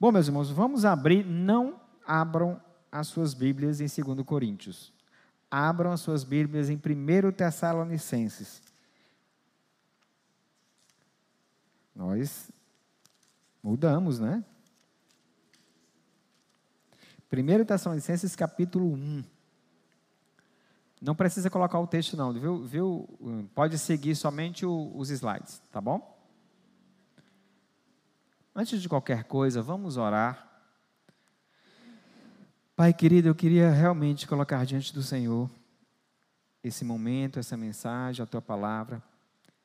Bom, meus irmãos, vamos abrir, não abram as suas Bíblias em 2 Coríntios. Abram as suas Bíblias em 1 Tessalonicenses. Nós mudamos, né? 1 Tessalonicenses capítulo 1. Não precisa colocar o texto, não, viu? viu? Pode seguir somente o, os slides, tá bom? Antes de qualquer coisa, vamos orar. Pai querido, eu queria realmente colocar diante do Senhor esse momento, essa mensagem, a tua palavra,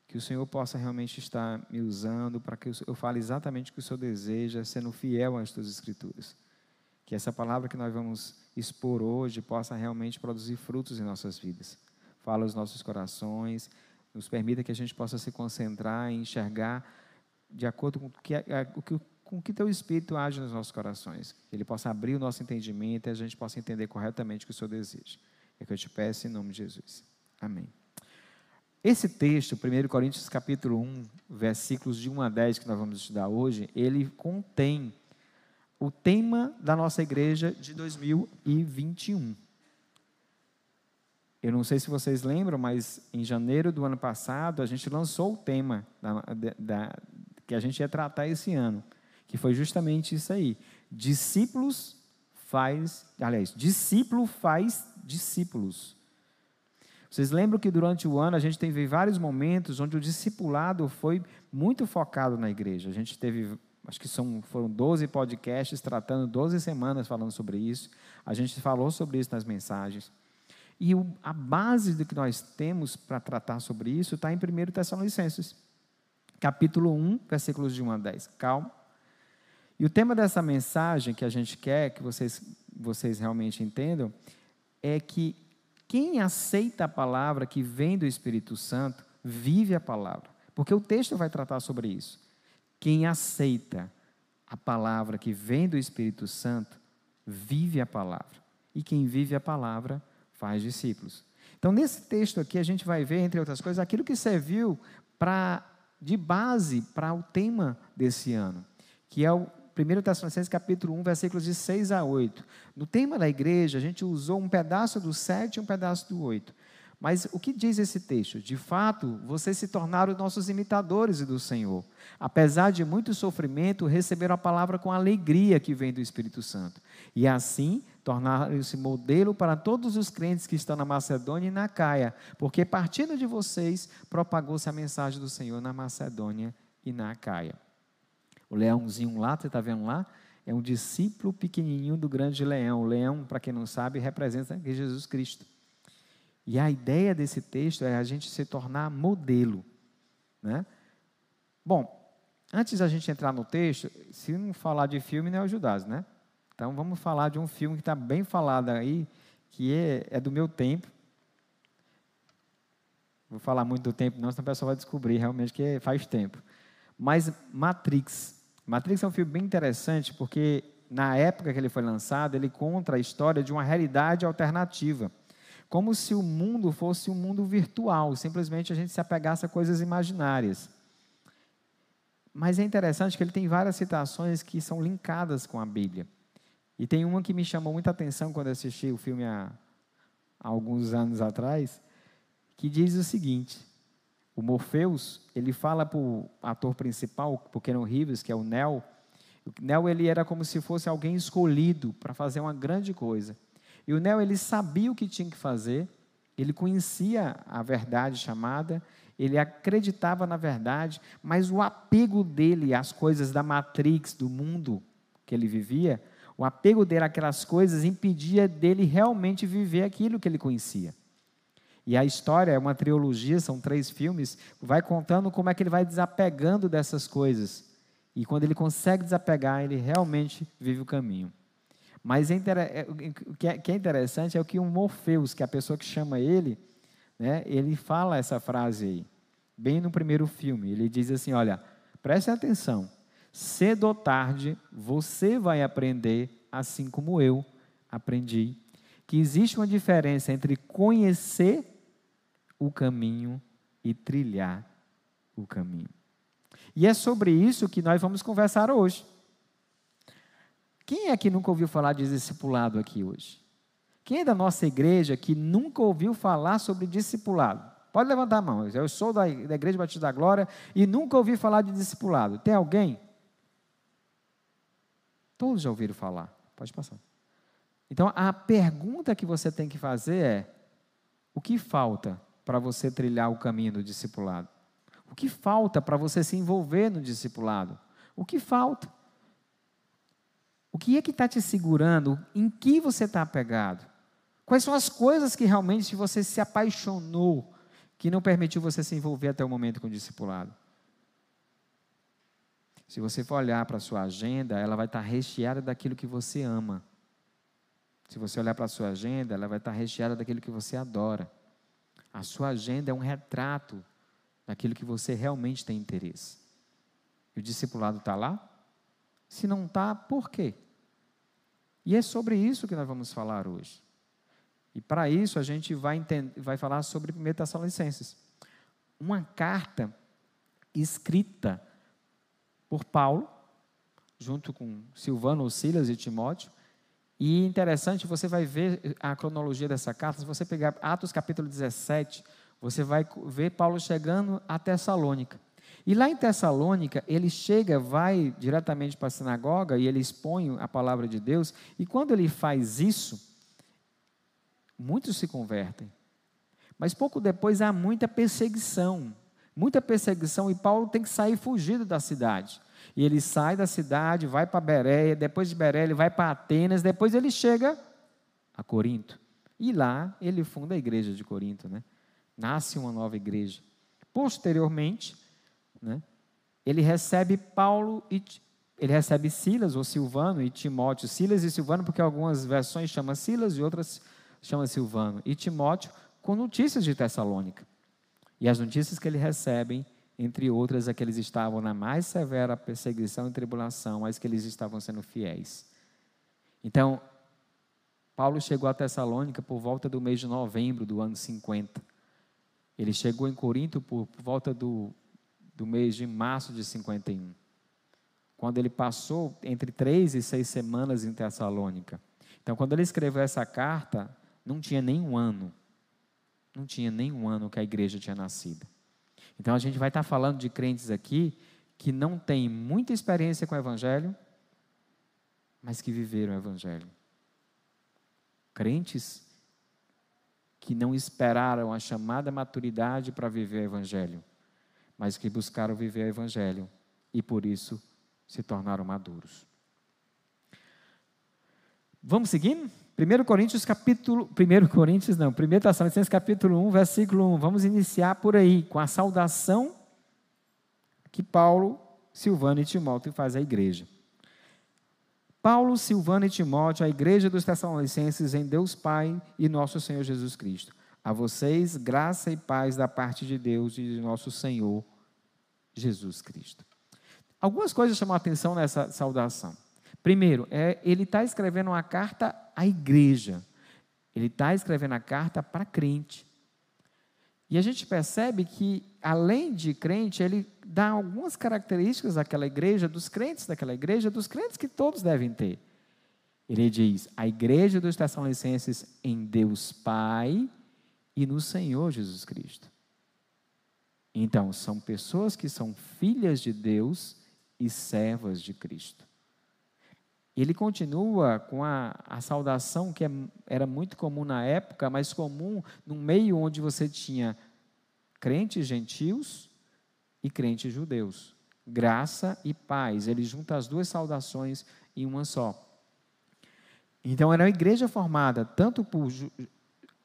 que o Senhor possa realmente estar me usando para que eu fale exatamente o que o Senhor deseja, sendo fiel às tuas escrituras. Que essa palavra que nós vamos expor hoje possa realmente produzir frutos em nossas vidas. Fala aos nossos corações, nos permita que a gente possa se concentrar e enxergar de acordo com o que, com que teu Espírito age nos nossos corações. Que ele possa abrir o nosso entendimento e a gente possa entender corretamente o que o Senhor deseja. É que eu te peço em nome de Jesus. Amém. Esse texto, 1 Coríntios capítulo 1, versículos de 1 a 10, que nós vamos estudar hoje, ele contém o tema da nossa igreja de 2021. Eu não sei se vocês lembram, mas em janeiro do ano passado a gente lançou o tema da, da, que a gente ia tratar esse ano, que foi justamente isso aí. Discípulos faz, aliás, discípulo faz discípulos. Vocês lembram que durante o ano a gente teve vários momentos onde o discipulado foi muito focado na igreja. A gente teve acho que são, foram 12 podcasts tratando 12 semanas falando sobre isso. A gente falou sobre isso nas mensagens. E o, a base do que nós temos para tratar sobre isso está em 1 Tessalonicenses, capítulo 1, versículos de 1 a 10. Calma. E o tema dessa mensagem que a gente quer que vocês, vocês realmente entendam é que quem aceita a palavra que vem do Espírito Santo vive a palavra. Porque o texto vai tratar sobre isso. Quem aceita a palavra que vem do Espírito Santo, vive a palavra. E quem vive a palavra faz discípulos. Então, nesse texto aqui, a gente vai ver, entre outras coisas, aquilo que serviu para de base para o tema desse ano, que é o 1 Tessalonicenses capítulo 1, versículos de 6 a 8. No tema da igreja, a gente usou um pedaço do 7 e um pedaço do 8. Mas o que diz esse texto? De fato, vocês se tornaram nossos imitadores do Senhor. Apesar de muito sofrimento, receberam a palavra com alegria que vem do Espírito Santo. E assim, tornaram-se modelo para todos os crentes que estão na Macedônia e na Caia, porque partindo de vocês, propagou-se a mensagem do Senhor na Macedônia e na Caia. O leãozinho lá, você está vendo lá? É um discípulo pequenininho do grande leão. O leão, para quem não sabe, representa Jesus Cristo. E a ideia desse texto é a gente se tornar modelo. Né? Bom, antes da gente entrar no texto, se não falar de filme, não é o Judas, né? Então vamos falar de um filme que está bem falado aí, que é, é, do meu tempo. Vou falar muito do tempo, não, senão o pessoal vai descobrir realmente que faz tempo. Mas Matrix. Matrix é um filme bem interessante porque na época que ele foi lançado, ele conta a história de uma realidade alternativa como se o mundo fosse um mundo virtual, simplesmente a gente se apegasse a coisas imaginárias. Mas é interessante que ele tem várias citações que são linkadas com a Bíblia. E tem uma que me chamou muita atenção quando eu assisti o filme há, há alguns anos atrás, que diz o seguinte: o Morpheus, ele fala para o ator principal, para o Keanu que é o Neo, o Neo ele era como se fosse alguém escolhido para fazer uma grande coisa. E o Neo, ele sabia o que tinha que fazer, ele conhecia a verdade chamada, ele acreditava na verdade, mas o apego dele às coisas da Matrix, do mundo que ele vivia, o apego dele àquelas coisas impedia dele realmente viver aquilo que ele conhecia. E a história é uma trilogia, são três filmes, vai contando como é que ele vai desapegando dessas coisas. E quando ele consegue desapegar, ele realmente vive o caminho. Mas é é, o que é interessante é o que o Morpheus, que é a pessoa que chama ele, né, ele fala essa frase aí, bem no primeiro filme. Ele diz assim: Olha, preste atenção, cedo ou tarde você vai aprender, assim como eu aprendi, que existe uma diferença entre conhecer o caminho e trilhar o caminho. E é sobre isso que nós vamos conversar hoje. Quem é que nunca ouviu falar de discipulado aqui hoje? Quem é da nossa igreja que nunca ouviu falar sobre discipulado? Pode levantar a mão. Eu sou da, Igreja Batista da Glória e nunca ouvi falar de discipulado. Tem alguém? Todos já ouviram falar. Pode passar. Então, a pergunta que você tem que fazer é: o que falta para você trilhar o caminho do discipulado? O que falta para você se envolver no discipulado? O que falta? O que é que está te segurando? Em que você está apegado? Quais são as coisas que realmente você se apaixonou, que não permitiu você se envolver até o momento com o discipulado? Se você for olhar para a sua agenda, ela vai estar tá recheada daquilo que você ama. Se você olhar para a sua agenda, ela vai estar tá recheada daquilo que você adora. A sua agenda é um retrato daquilo que você realmente tem interesse. E o discipulado está lá? Se não está, por quê? E é sobre isso que nós vamos falar hoje. E para isso a gente vai, vai falar sobre 1 Tessalonicenses. Uma carta escrita por Paulo, junto com Silvano, Silas e Timóteo. E interessante, você vai ver a cronologia dessa carta. Se você pegar Atos capítulo 17, você vai ver Paulo chegando a Tessalônica. E lá em Tessalônica, ele chega, vai diretamente para a sinagoga e ele expõe a palavra de Deus. E quando ele faz isso, muitos se convertem. Mas pouco depois há muita perseguição. Muita perseguição e Paulo tem que sair fugido da cidade. E ele sai da cidade, vai para Bereia, depois de Bereia ele vai para Atenas, depois ele chega a Corinto. E lá ele funda a igreja de Corinto, né? Nasce uma nova igreja. Posteriormente, né, ele recebe Paulo e ele recebe Silas ou Silvano e Timóteo. Silas e Silvano, porque algumas versões chamam Silas e outras chamam Silvano. E Timóteo com notícias de Tessalônica. E as notícias que ele recebe, entre outras, é que eles estavam na mais severa perseguição e tribulação, mas que eles estavam sendo fiéis. Então, Paulo chegou a Tessalônica por volta do mês de novembro do ano 50. Ele chegou em Corinto por, por volta do, do mês de março de 51. Quando ele passou entre três e seis semanas em Tessalônica. Então, quando ele escreveu essa carta, não tinha nem um ano. Não tinha nem um ano que a igreja tinha nascido. Então, a gente vai estar falando de crentes aqui que não têm muita experiência com o Evangelho, mas que viveram o Evangelho. Crentes que não esperaram a chamada maturidade para viver o Evangelho, mas que buscaram viver o Evangelho e por isso se tornaram maduros. Vamos seguindo? 1 Coríntios capítulo, 1 Coríntios não, 1 Tessalonicenses capítulo 1, versículo 1. Vamos iniciar por aí, com a saudação que Paulo, Silvano e Timóteo faz à igreja. Paulo, Silvano e Timóteo, a igreja dos Tessalonicenses em Deus Pai e nosso Senhor Jesus Cristo. A vocês, graça e paz da parte de Deus e de nosso Senhor Jesus Cristo. Algumas coisas chamam a atenção nessa saudação. Primeiro, é, ele está escrevendo uma carta à igreja. Ele está escrevendo a carta para crente. E a gente percebe que, além de crente, ele dá algumas características daquela igreja, dos crentes daquela igreja, dos crentes que todos devem ter. Ele diz: a igreja dos Tessalonicenses em Deus Pai e no Senhor Jesus Cristo. Então, são pessoas que são filhas de Deus e servas de Cristo. Ele continua com a, a saudação que é, era muito comum na época, mas comum no meio onde você tinha crentes gentios e crentes judeus. Graça e paz. Ele junta as duas saudações em uma só. Então era uma igreja formada tanto por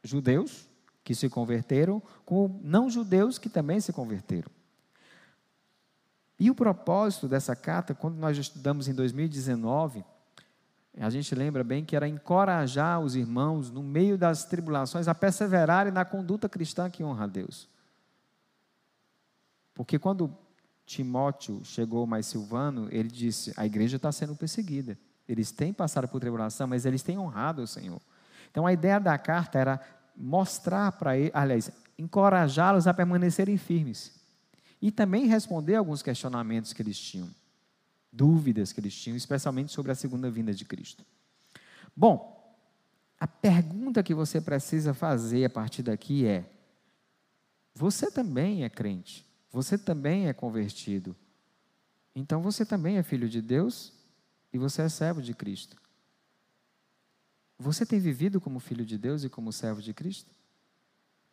judeus que se converteram, como não judeus que também se converteram. E o propósito dessa carta, quando nós estudamos em 2019, a gente lembra bem que era encorajar os irmãos, no meio das tribulações, a perseverarem na conduta cristã que honra a Deus. Porque quando Timóteo chegou mais Silvano, ele disse: a igreja está sendo perseguida. Eles têm passado por tribulação, mas eles têm honrado o Senhor. Então a ideia da carta era mostrar para ele, aliás, encorajá-los a permanecerem firmes. E também responder alguns questionamentos que eles tinham. Dúvidas que eles tinham, especialmente sobre a segunda vinda de Cristo. Bom, a pergunta que você precisa fazer a partir daqui é: você também é crente, você também é convertido, então você também é filho de Deus e você é servo de Cristo. Você tem vivido como filho de Deus e como servo de Cristo?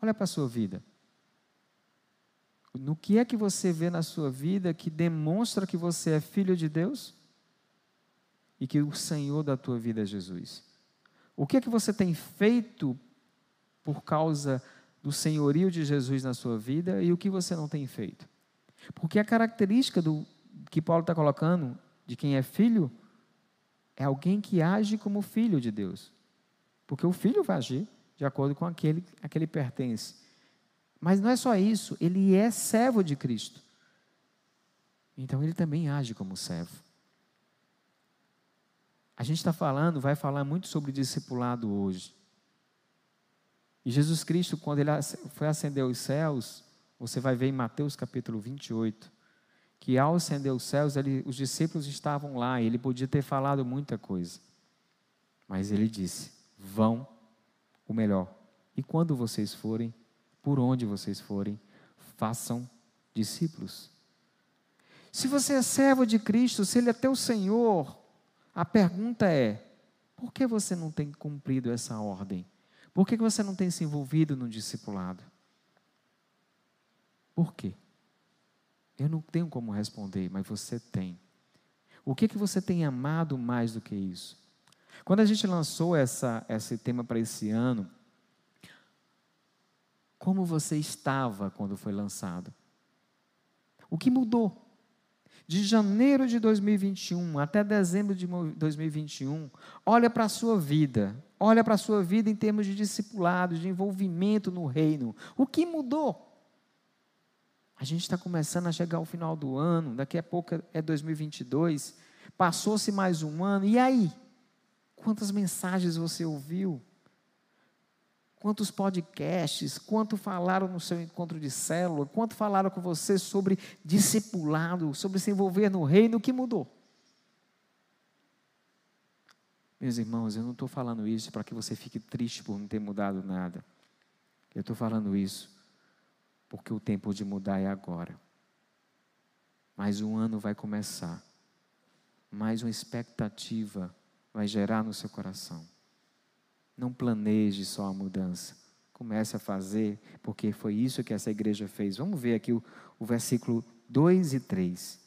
Olha para a sua vida. No que é que você vê na sua vida que demonstra que você é filho de Deus e que o Senhor da tua vida é Jesus? O que é que você tem feito por causa do senhorio de Jesus na sua vida e o que você não tem feito? Porque a característica do que Paulo está colocando de quem é filho é alguém que age como filho de Deus. Porque o filho vai agir de acordo com aquele a que ele pertence. Mas não é só isso, ele é servo de Cristo. Então ele também age como servo. A gente está falando, vai falar muito sobre discipulado hoje. E Jesus Cristo, quando ele foi ascender os céus, você vai ver em Mateus capítulo 28, que ao ascender os céus, ele, os discípulos estavam lá, e ele podia ter falado muita coisa. Mas ele disse: vão o melhor. E quando vocês forem, por onde vocês forem, façam discípulos. Se você é servo de Cristo, se Ele é teu Senhor, a pergunta é: por que você não tem cumprido essa ordem? Por que você não tem se envolvido no discipulado? Por quê? Eu não tenho como responder, mas você tem. O que, que você tem amado mais do que isso? Quando a gente lançou essa, esse tema para esse ano, como você estava quando foi lançado? O que mudou? De janeiro de 2021 até dezembro de 2021, olha para a sua vida, olha para a sua vida em termos de discipulado, de envolvimento no reino. O que mudou? A gente está começando a chegar ao final do ano, daqui a pouco é 2022, passou-se mais um ano, e aí? Quantas mensagens você ouviu? Quantos podcasts, quanto falaram no seu encontro de célula, quanto falaram com você sobre discipulado, sobre se envolver no reino, o que mudou? Meus irmãos, eu não estou falando isso para que você fique triste por não ter mudado nada. Eu estou falando isso porque o tempo de mudar é agora. Mais um ano vai começar. Mais uma expectativa vai gerar no seu coração. Não planeje só a mudança. Comece a fazer, porque foi isso que essa igreja fez. Vamos ver aqui o, o versículo 2 e 3.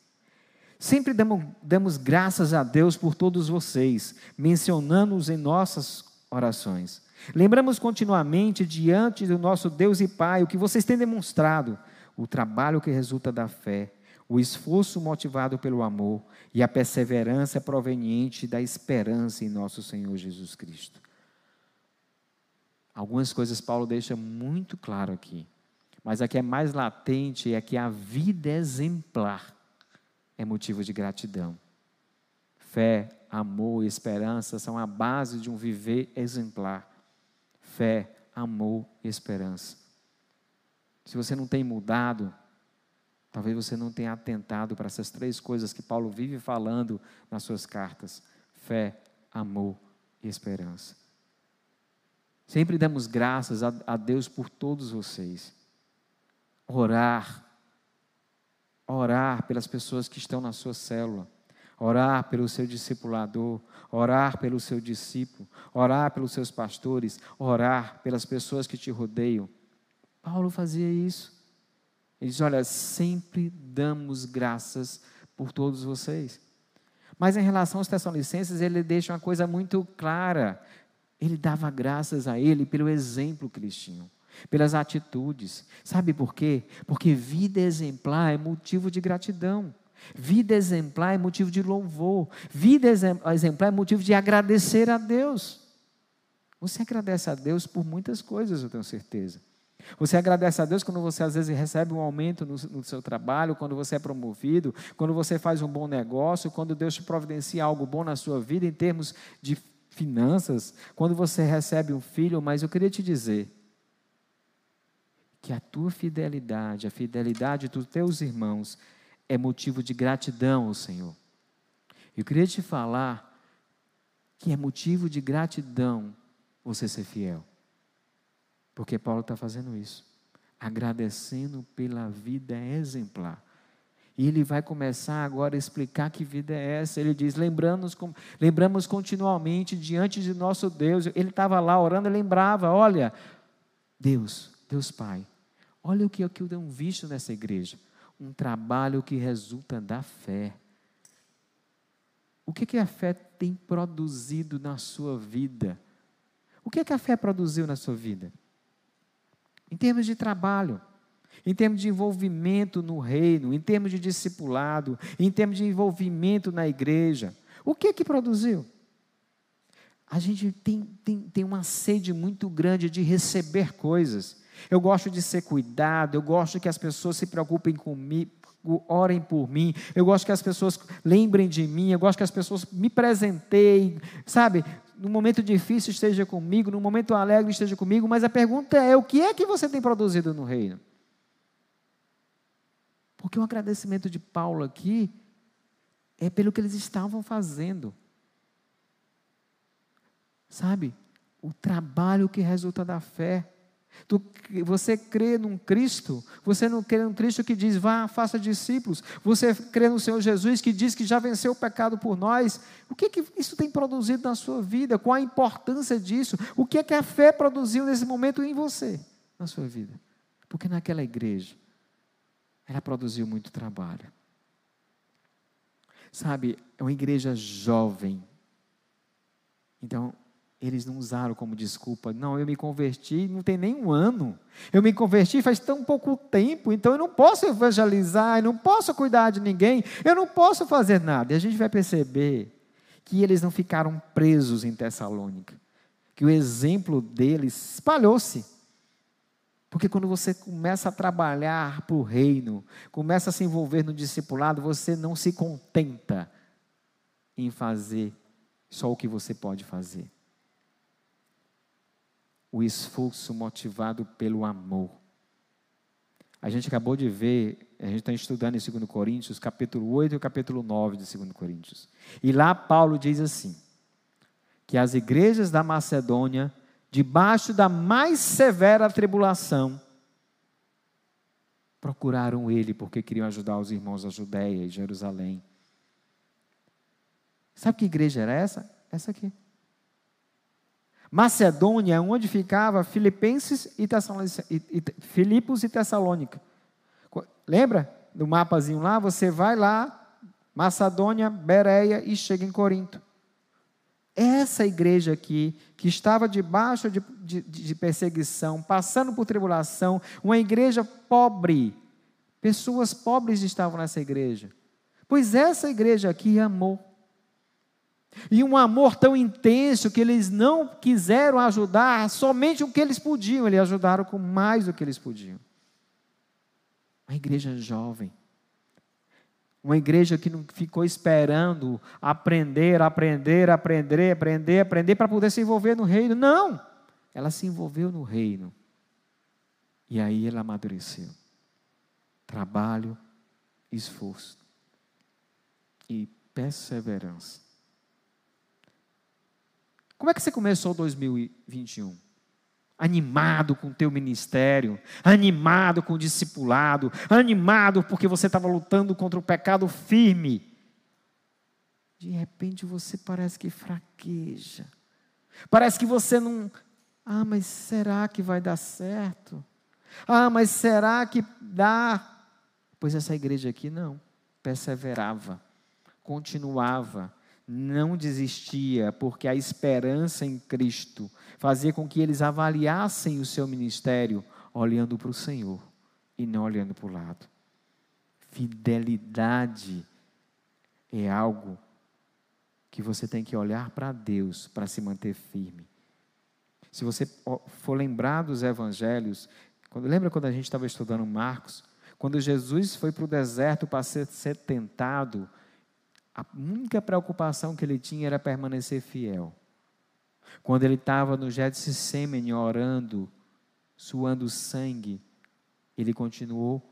Sempre damos, damos graças a Deus por todos vocês, mencionando-os em nossas orações. Lembramos continuamente diante do nosso Deus e Pai o que vocês têm demonstrado, o trabalho que resulta da fé, o esforço motivado pelo amor e a perseverança proveniente da esperança em nosso Senhor Jesus Cristo. Algumas coisas Paulo deixa muito claro aqui, mas a que é mais latente é que a vida exemplar é motivo de gratidão. Fé, amor e esperança são a base de um viver exemplar. Fé, amor e esperança. Se você não tem mudado, talvez você não tenha atentado para essas três coisas que Paulo vive falando nas suas cartas: fé, amor e esperança. Sempre damos graças a, a Deus por todos vocês. Orar. Orar pelas pessoas que estão na sua célula. Orar pelo seu discipulador. Orar pelo seu discípulo. Orar pelos seus pastores. Orar pelas pessoas que te rodeiam. Paulo fazia isso. Ele diz: Olha, sempre damos graças por todos vocês. Mas em relação aos Tessalonicenses, ele deixa uma coisa muito clara. Ele dava graças a ele pelo exemplo tinham, pelas atitudes. Sabe por quê? Porque vida exemplar é motivo de gratidão. Vida exemplar é motivo de louvor. Vida exemplar é motivo de agradecer a Deus. Você agradece a Deus por muitas coisas, eu tenho certeza. Você agradece a Deus quando você às vezes recebe um aumento no, no, seu trabalho, quando você é promovido, quando você faz um bom negócio, quando Deus te providencia algo bom na sua vida em termos de finanças, quando você recebe um filho, mas eu queria te dizer que a tua fidelidade, a fidelidade dos teus irmãos, é motivo de gratidão ao Senhor. Eu queria te falar que é motivo de gratidão você ser fiel. Porque Paulo está fazendo isso, agradecendo pela vida exemplar. E ele vai começar agora a explicar que vida é essa. Ele diz: lembramos, lembramos continuamente diante de nosso Deus. Ele estava lá orando e lembrava: olha, Deus, Deus Pai, olha o que eu tenho visto nessa igreja. Um trabalho que resulta da fé. O que, que a fé tem produzido na sua vida? O que, que a fé produziu na sua vida? Em termos de trabalho, em termos de envolvimento no reino, em termos de discipulado, em termos de envolvimento na igreja. O que que produziu? A gente tem, tem, tem uma sede muito grande de receber coisas. Eu gosto de ser cuidado, eu gosto que as pessoas se preocupem comigo, orem por mim, eu gosto que as pessoas lembrem de mim, eu gosto que as pessoas me presenteiem, sabe? No momento difícil esteja comigo, no momento alegre esteja comigo, mas a pergunta é: o que é que você tem produzido no reino? Porque o agradecimento de Paulo aqui é pelo que eles estavam fazendo. Sabe? O trabalho que resulta da fé. Tu, você crê num Cristo, você não crê num Cristo que diz, vá, faça discípulos. Você crê no Senhor Jesus que diz que já venceu o pecado por nós. O que, que isso tem produzido na sua vida? Qual a importância disso? O que é que a fé produziu nesse momento em você, na sua vida? Porque naquela igreja, ela produziu muito trabalho. Sabe, é uma igreja jovem. Então, eles não usaram como desculpa, não, eu me converti não tem nem um ano. Eu me converti faz tão pouco tempo, então eu não posso evangelizar, eu não posso cuidar de ninguém, eu não posso fazer nada. E a gente vai perceber que eles não ficaram presos em Tessalônica, que o exemplo deles espalhou-se. Porque quando você começa a trabalhar para o reino, começa a se envolver no discipulado, você não se contenta em fazer só o que você pode fazer. O esforço motivado pelo amor. A gente acabou de ver, a gente está estudando em 2 Coríntios, capítulo 8 e capítulo 9 de 2 Coríntios. E lá Paulo diz assim: que as igrejas da Macedônia debaixo da mais severa tribulação, procuraram ele porque queriam ajudar os irmãos da Judéia e Jerusalém. Sabe que igreja era essa? Essa aqui. Macedônia, onde ficava Filipenses e, e, e Filipos e Tessalônica. Lembra do mapazinho lá? Você vai lá, Macedônia, Bereia e chega em Corinto. Essa igreja aqui, que estava debaixo de, de, de, perseguição, passando por tribulação, uma igreja pobre, pessoas pobres estavam nessa igreja. Pois essa igreja aqui amou. E um amor tão intenso que eles não quiseram ajudar somente o que eles podiam, eles ajudaram com mais do que eles podiam. Uma igreja jovem, uma igreja que não ficou esperando aprender, aprender, aprender, aprender, aprender para poder se envolver no reino. Não! Ela se envolveu no reino. E aí ela amadureceu. Trabalho, esforço e perseverança. Como é que você começou 2021? Animado com o teu ministério, animado com o discipulado, animado porque você estava lutando contra o pecado firme. De repente você parece que fraqueja. Parece que você não. Ah, mas será que vai dar certo? Ah, mas será que dá? Pois essa igreja aqui não. Perseverava, continuava, não desistia, porque a esperança em Cristo fazia com que eles avaliassem o seu ministério olhando para o Senhor e não olhando para o lado. Fidelidade é algo que você tem que olhar para Deus para se manter firme. Se você for lembrar dos evangelhos, quando, lembra quando a gente estava estudando Marcos? Quando Jesus foi para o deserto para ser, ser tentado, a única preocupação que ele tinha era permanecer fiel. Quando ele estava no Getsemane orando, suando sangue, ele continuou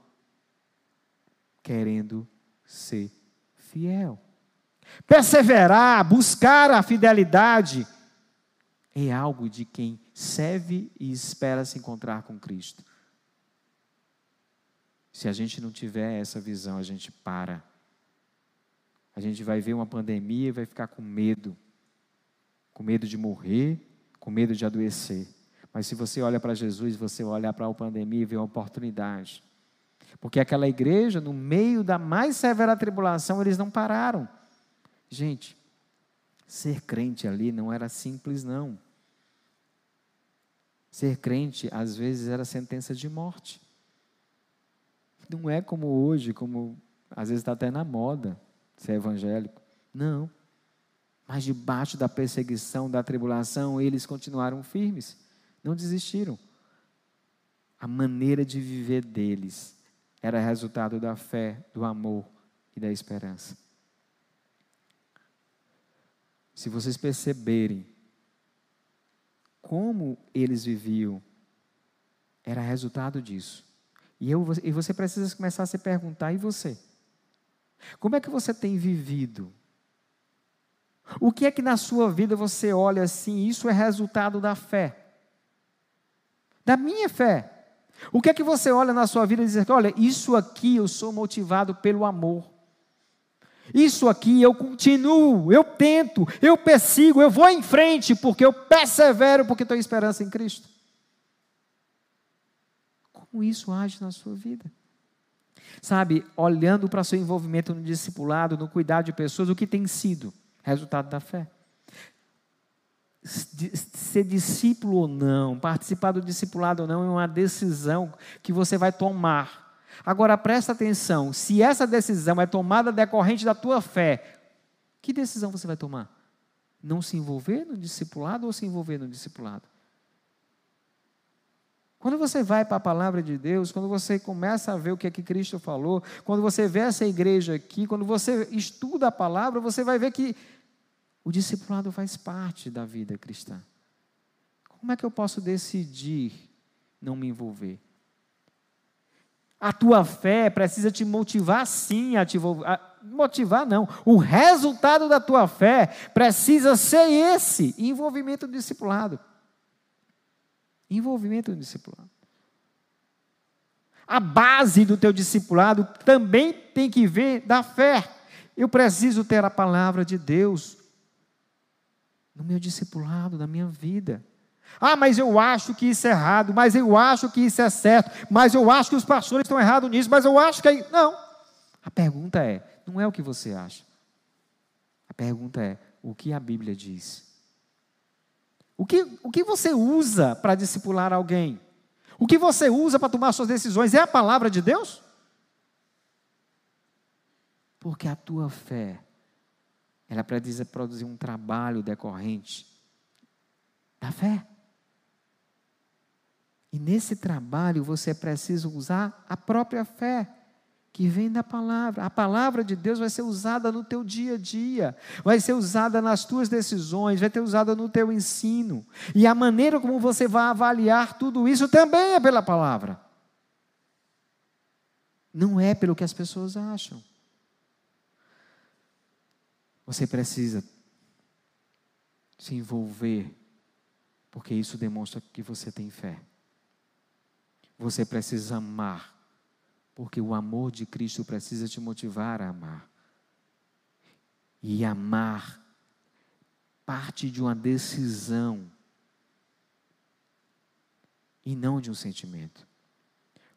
querendo ser fiel. Perseverar, buscar a fidelidade, é algo de quem serve e espera se encontrar com Cristo. Se a gente não tiver essa visão, a gente para. A gente vai ver uma pandemia e vai ficar com medo. Com medo de morrer, com medo de adoecer. Mas se você olha para Jesus, você olha para a pandemia e vê uma oportunidade. Porque aquela igreja, no meio da mais severa tribulação, eles não pararam. Gente, ser crente ali não era simples, não. Ser crente, às vezes, era sentença de morte. Não é como hoje, como às vezes está até na moda ser evangélico. Não. Mas debaixo da perseguição, da tribulação, eles continuaram firmes, não desistiram. A maneira de viver deles era resultado da fé, do amor e da esperança. Se vocês perceberem como eles viviam, era resultado disso. E, eu, e você precisa começar a se perguntar: e você? Como é que você tem vivido? O que é que na sua vida você olha assim, isso é resultado da fé? Da minha fé. O que é que você olha na sua vida e diz, olha, isso aqui eu sou motivado pelo amor. Isso aqui eu continuo, eu tento, eu persigo, eu vou em frente, porque eu persevero, porque tenho esperança em Cristo. Como isso age na sua vida? Sabe, olhando para seu envolvimento no discipulado, no cuidado de pessoas, o que tem sido resultado da fé? Ser discípulo ou não, participar do discipulado ou não, é uma decisão que você vai tomar Agora presta atenção: se essa decisão é tomada decorrente da tua fé, que decisão você vai tomar? Não se envolver no discipulado ou se envolver no discipulado? Quando você vai para a palavra de Deus, quando você começa a ver o que é que Cristo falou, quando você vê essa igreja aqui, quando você estuda a palavra, você vai ver que o discipulado faz parte da vida cristã. Como é que eu posso decidir não me envolver? A tua fé precisa te motivar sim a te motivar não. O resultado da tua fé precisa ser esse, envolvimento no discipulado. Envolvimento no discipulado. A base do teu discipulado também tem que vir da fé. Eu preciso ter a palavra de Deus no meu discipulado, na minha vida. Ah, mas eu acho que isso é errado, mas eu acho que isso é certo, mas eu acho que os pastores estão errados nisso, mas eu acho que. É... Não. A pergunta é: não é o que você acha. A pergunta é: o que a Bíblia diz? O que, o que você usa para discipular alguém? O que você usa para tomar suas decisões é a palavra de Deus? Porque a tua fé, ela precisa produzir um trabalho decorrente da fé. E nesse trabalho você precisa usar a própria fé que vem da palavra. A palavra de Deus vai ser usada no teu dia a dia, vai ser usada nas tuas decisões, vai ser usada no teu ensino. E a maneira como você vai avaliar tudo isso também é pela palavra. Não é pelo que as pessoas acham. Você precisa se envolver, porque isso demonstra que você tem fé. Você precisa amar, porque o amor de Cristo precisa te motivar a amar. E amar parte de uma decisão e não de um sentimento.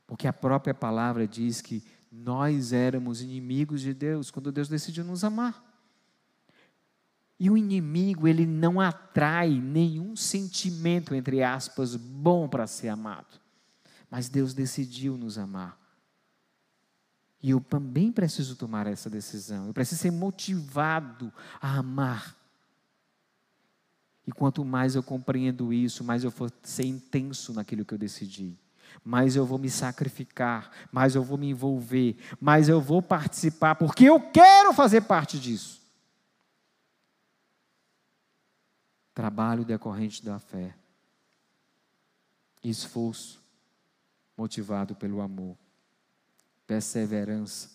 Porque a própria palavra diz que nós éramos inimigos de Deus quando Deus decidiu nos amar. E o inimigo, ele não atrai nenhum sentimento, entre aspas, bom para ser amado. Mas Deus decidiu nos amar. E eu também preciso tomar essa decisão. Eu preciso ser motivado a amar. E quanto mais eu compreendo isso, mais eu vou ser intenso naquilo que eu decidi. Mais eu vou me sacrificar, mais eu vou me envolver, mais eu vou participar, porque eu quero fazer parte disso. Trabalho decorrente da fé, esforço, motivado pelo amor. Perseverança,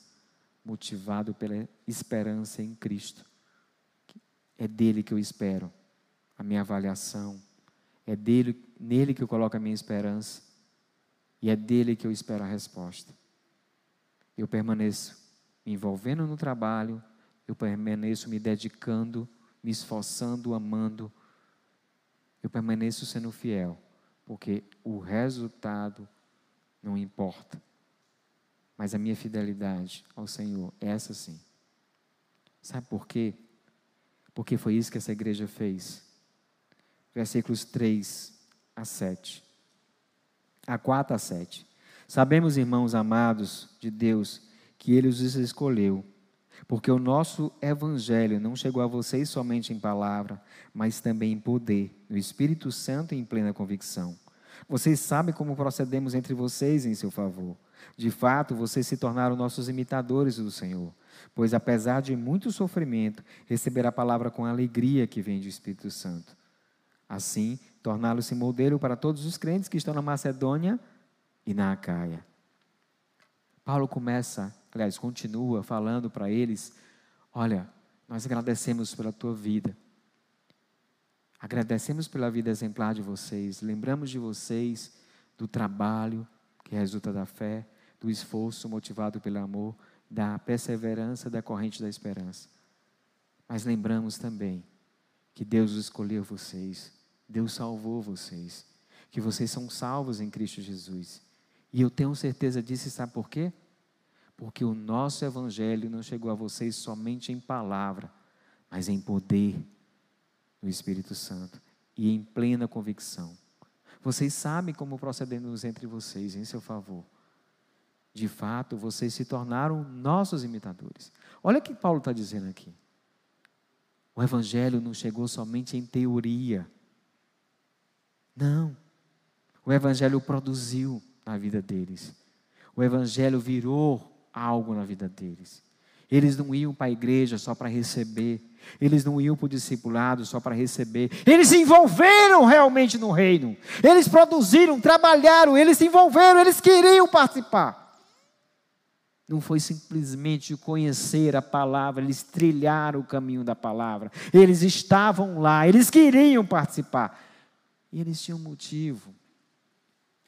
motivado pela esperança em Cristo. é dele que eu espero a minha avaliação, é dele, nele que eu coloco a minha esperança, e é dele que eu espero a resposta. Eu permaneço me envolvendo no trabalho, eu permaneço me dedicando, me esforçando, amando, eu permaneço sendo fiel, porque o resultado não importa. Mas a minha fidelidade ao Senhor, essa sim. Sabe por quê? Porque foi isso que essa igreja fez. Versículos 3 a 7. A 4 a 7. Sabemos, irmãos amados de Deus, que Ele os escolheu, porque o nosso Evangelho não chegou a vocês somente em palavra, mas também em poder, no Espírito Santo e em plena convicção. Vocês sabem como procedemos entre vocês em seu favor. De fato, vocês se tornaram nossos imitadores do Senhor, pois apesar de muito sofrimento, receber a palavra com alegria que vem do Espírito Santo. Assim, torná-lo-se modelo para todos os crentes que estão na Macedônia e na Acaia. Paulo começa, aliás, continua falando para eles: Olha, nós agradecemos pela tua vida. Agradecemos pela vida exemplar de vocês. Lembramos de vocês do trabalho que resulta da fé, do esforço motivado pelo amor, da perseverança da corrente da esperança. Mas lembramos também que Deus escolheu vocês, Deus salvou vocês, que vocês são salvos em Cristo Jesus. E eu tenho certeza disso, sabe por quê? Porque o nosso evangelho não chegou a vocês somente em palavra, mas em poder no Espírito Santo e em plena convicção. Vocês sabem como procedemos entre vocês em seu favor. De fato, vocês se tornaram nossos imitadores. Olha o que Paulo está dizendo aqui. O Evangelho não chegou somente em teoria. Não. O Evangelho produziu na vida deles. O Evangelho virou algo na vida deles. Eles não iam para a igreja só para receber. Eles não iam para o discipulado só para receber. Eles se envolveram realmente no reino. Eles produziram, trabalharam, eles se envolveram, eles queriam participar. Não foi simplesmente conhecer a palavra, eles trilharam o caminho da palavra. Eles estavam lá, eles queriam participar. E eles tinham motivo.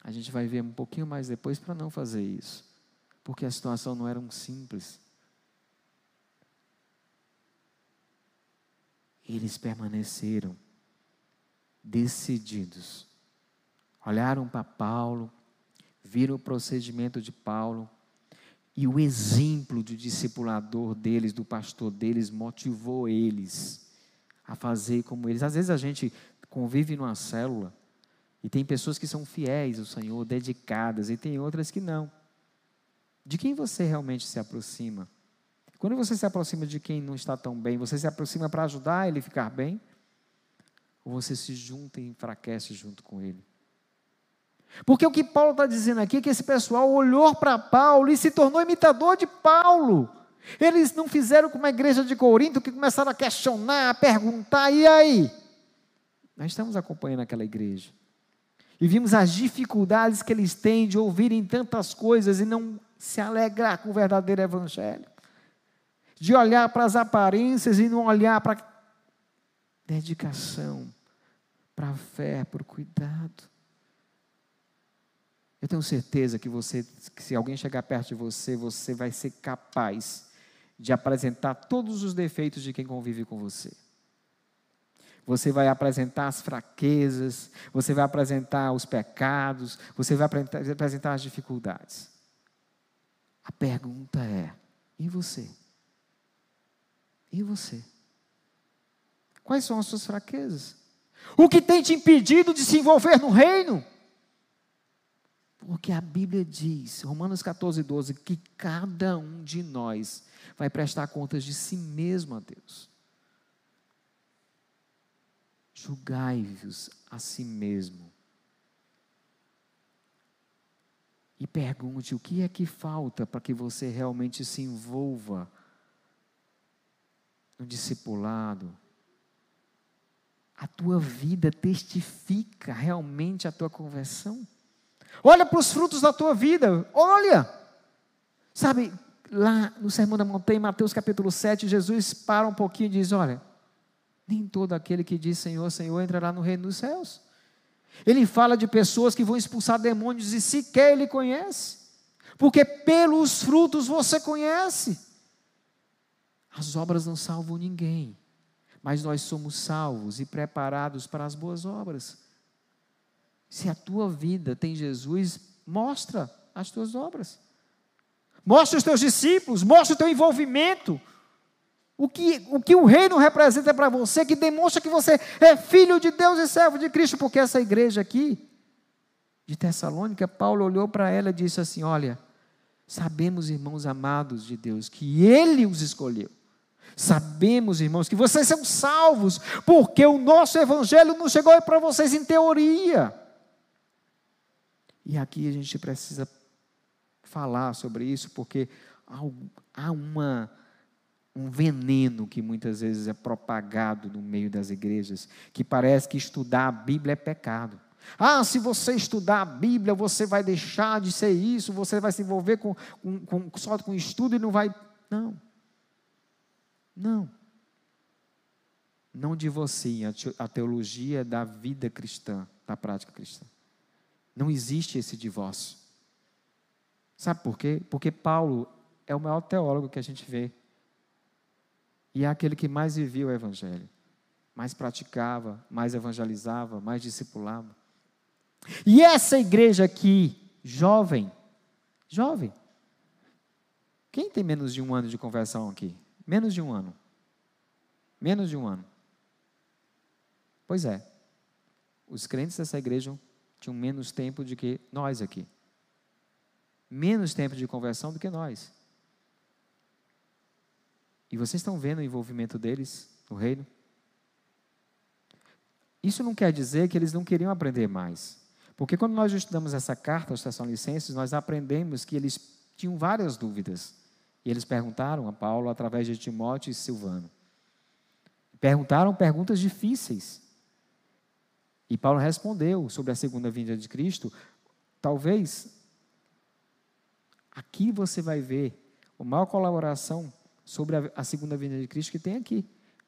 A gente vai ver um pouquinho mais depois para não fazer isso. Porque a situação não era um simples. Eles permaneceram decididos. Olharam para Paulo, viram o procedimento de Paulo e o exemplo do discipulador deles, do pastor deles, motivou eles a fazer como eles. Às vezes a gente convive numa célula e tem pessoas que são fiéis ao Senhor, dedicadas, e tem outras que não. De quem você realmente se aproxima? Quando você se aproxima de quem não está tão bem, você se aproxima para ajudar ele a ficar bem? Ou você se junta e enfraquece junto com ele? Porque o que Paulo está dizendo aqui é que esse pessoal olhou para Paulo e se tornou imitador de Paulo. Eles não fizeram como a igreja de Corinto, que começaram a questionar, a perguntar, e aí? Nós estamos acompanhando aquela igreja. E vimos as dificuldades que eles têm de ouvirem tantas coisas e não se alegrar com o verdadeiro evangelho. De olhar para as aparências e não olhar para dedicação, para a fé, para o cuidado. Eu tenho certeza que você, que se alguém chegar perto de você, você vai ser capaz de apresentar todos os defeitos de quem convive com você. Você vai apresentar as fraquezas, você vai apresentar os pecados, você vai apresentar as dificuldades. A pergunta é: e você? E você? Quais são as suas fraquezas? O que tem te impedido de se envolver no reino? Porque a Bíblia diz, Romanos 14, 12, que cada um de nós vai prestar contas de si mesmo a Deus. Julgai-vos a si mesmo. E pergunte o que é que falta para que você realmente se envolva no discipulado. A tua vida testifica realmente a tua conversão? Olha para os frutos da tua vida, olha. Sabe, lá no Sermão da Montanha, em Mateus capítulo 7, Jesus para um pouquinho e diz: Olha, Nem todo aquele que diz Senhor, Senhor entrará no reino dos céus. Ele fala de pessoas que vão expulsar demônios e sequer ele conhece. Porque pelos frutos você conhece. As obras não salvam ninguém, mas nós somos salvos e preparados para as boas obras. Se a tua vida tem Jesus, mostra as tuas obras. Mostra os teus discípulos, mostra o teu envolvimento. O que, o que o reino representa para você, que demonstra que você é filho de Deus e servo de Cristo, porque essa igreja aqui, de Tessalônica, Paulo olhou para ela e disse assim: Olha, sabemos, irmãos amados de Deus, que Ele os escolheu. Sabemos, irmãos, que vocês são salvos, porque o nosso evangelho não chegou para vocês em teoria. E aqui a gente precisa falar sobre isso, porque há uma um veneno que muitas vezes é propagado no meio das igrejas, que parece que estudar a Bíblia é pecado. Ah, se você estudar a Bíblia, você vai deixar de ser isso, você vai se envolver com, com, com só com estudo e não vai. Não. Não. Não divorciem a teologia da vida cristã, da prática cristã. Não existe esse divórcio. Sabe por quê? Porque Paulo é o maior teólogo que a gente vê. E é aquele que mais vivia o Evangelho, mais praticava, mais evangelizava, mais discipulava. E essa igreja aqui, jovem, jovem, quem tem menos de um ano de conversão aqui? Menos de um ano. Menos de um ano. Pois é. Os crentes dessa igreja tinham menos tempo do que nós aqui. Menos tempo de conversão do que nós. E vocês estão vendo o envolvimento deles no reino? Isso não quer dizer que eles não queriam aprender mais. Porque quando nós estudamos essa carta aos Tessalonicenses, nós aprendemos que eles tinham várias dúvidas. E eles perguntaram a Paulo através de Timóteo e Silvano. Perguntaram perguntas difíceis. E Paulo respondeu sobre a segunda vinda de Cristo. Talvez aqui você vai ver a maior colaboração sobre a, a segunda vinda de Cristo que tem aqui.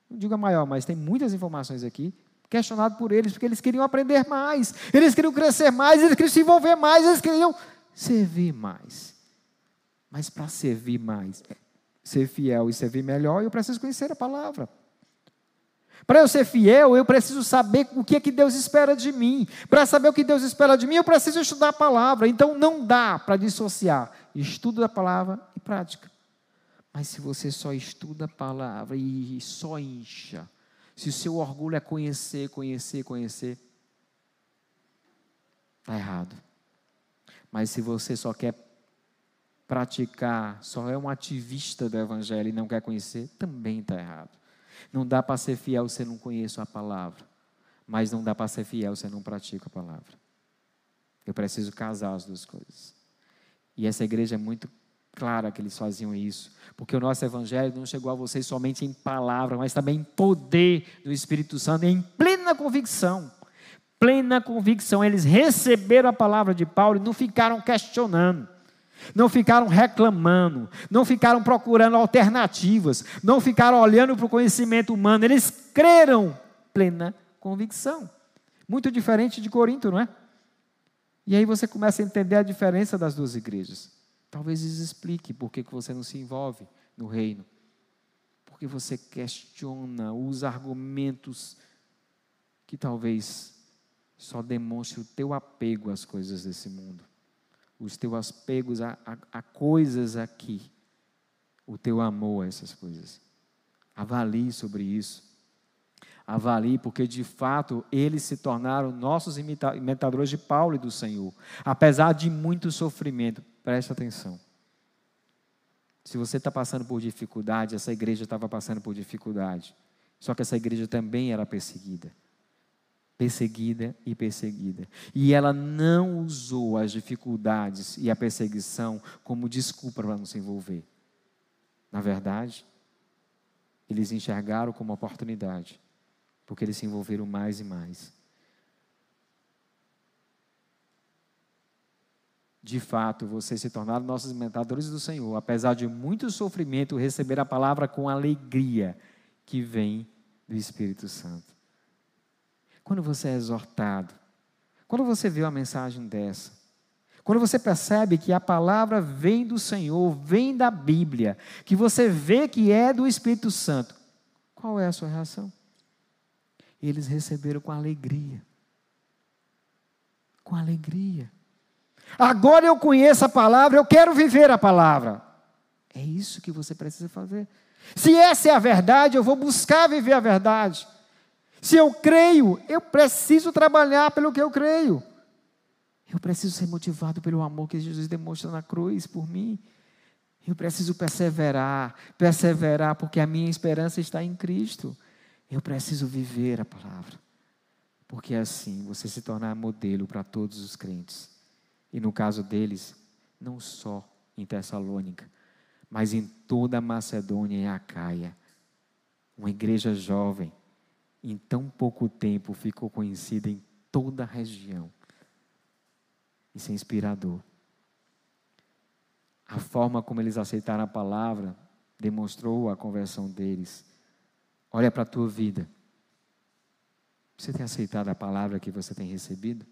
Não digo a maior, mas tem muitas informações aqui questionado por eles, porque eles queriam aprender mais, eles queriam crescer mais, eles queriam se envolver mais, eles queriam servir mais. Mas para servir mais, ser fiel e servir melhor, eu preciso conhecer a palavra. Para eu ser fiel, eu preciso saber o que é que Deus espera de mim. Para saber o que Deus espera de mim, eu preciso estudar a palavra. Então não dá para dissociar estudo da palavra e prática. Mas se você só estuda a palavra e só incha, se o seu orgulho é conhecer, conhecer, conhecer, está errado. Mas se você só quer praticar, só é um ativista do Evangelho e não quer conhecer, também está errado. Não dá para ser fiel se não conhece a palavra, mas não dá para ser fiel se não pratica a palavra. Eu preciso casar as duas coisas. E essa igreja é muito clara que eles faziam isso, porque o nosso evangelho não chegou a vocês somente em palavra, mas também em poder do Espírito Santo, em plena convicção. Plena convicção, eles receberam a palavra de Paulo e não ficaram questionando, não ficaram reclamando, não ficaram procurando alternativas, não ficaram olhando para o conhecimento humano, eles creram plena convicção. Muito diferente de Corinto, não é? E aí você começa a entender a diferença das duas igrejas. Talvez isso explique por que você não se envolve no reino. Porque você questiona os argumentos que talvez só demonstre o teu apego às coisas desse mundo. Os teus apegos a, a, a coisas aqui. O teu amor a essas coisas. Avalie sobre isso. Avalie, porque de fato eles se tornaram nossos imitadores de Paulo e do Senhor, apesar de muito sofrimento. Preste atenção. Se você está passando por dificuldade, essa igreja estava passando por dificuldade. Só que essa igreja também era perseguida. Perseguida e perseguida. E ela não usou as dificuldades e a perseguição como desculpa para não se envolver. Na verdade, eles enxergaram como oportunidade, porque eles se envolveram mais e mais. de fato, vocês se tornaram nossos imitadores do Senhor, apesar de muito sofrimento, receber a palavra com alegria que vem do Espírito Santo. Quando você é exortado, quando você vê uma mensagem dessa, quando você percebe que a palavra vem do Senhor, vem da Bíblia, que você vê que é do Espírito Santo, qual é a sua reação? Eles receberam com alegria. Com alegria. Agora eu conheço a palavra, eu quero viver a palavra. É isso que você precisa fazer. Se essa é a verdade, eu vou buscar viver a verdade. Se eu creio, eu preciso trabalhar pelo que eu creio. Eu preciso ser motivado pelo amor que Jesus demonstra na cruz por mim. Eu preciso perseverar, perseverar, porque a minha esperança está em Cristo. Eu preciso viver a palavra. Porque assim você se tornar modelo para todos os crentes. E no caso deles, não só em Tessalônica, mas em toda a Macedônia e Acaia. Uma igreja jovem, em tão pouco tempo, ficou conhecida em toda a região. Isso é inspirador. A forma como eles aceitaram a palavra demonstrou a conversão deles. Olha para a tua vida. Você tem aceitado a palavra que você tem recebido?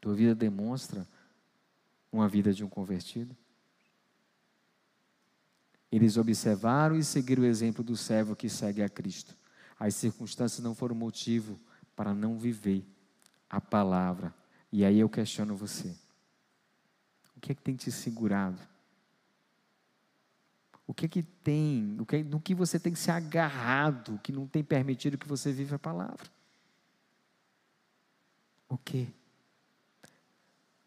Tua vida demonstra uma vida de um convertido? Eles observaram e seguiram o exemplo do servo que segue a Cristo. As circunstâncias não foram motivo para não viver a palavra e aí eu questiono você: o que é que tem te segurado? O que é que tem, o que, é, no que você tem se agarrado, que não tem permitido que você viva a palavra? O que?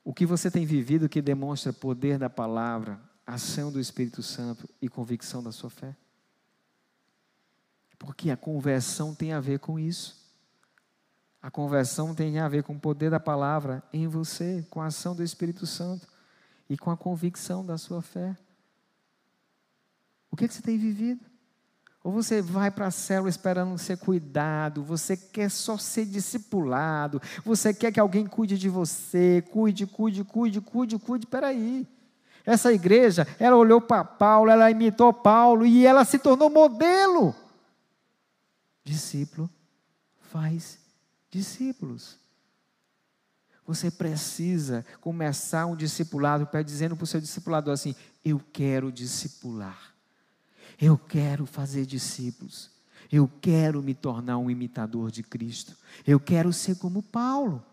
O que você tem vivido que demonstra poder da palavra, ação do Espírito Santo e convicção da sua fé? Porque a conversão tem a ver com isso. A conversão tem a ver com o poder da palavra em você, com a ação do Espírito Santo e com a convicção da sua fé. O que, é que você tem vivido? Ou você vai para a célula esperando ser cuidado, você quer só ser discipulado, você quer que alguém cuide de você, cuide, cuide, cuide, cuide, cuide. Peraí. Essa igreja, ela olhou para Paulo, ela imitou Paulo e ela se tornou modelo. Discípulo faz discípulos. Você precisa começar um discipulado, dizendo para o seu discipulador assim: Eu quero discipular, eu quero fazer discípulos, eu quero me tornar um imitador de Cristo, eu quero ser como Paulo,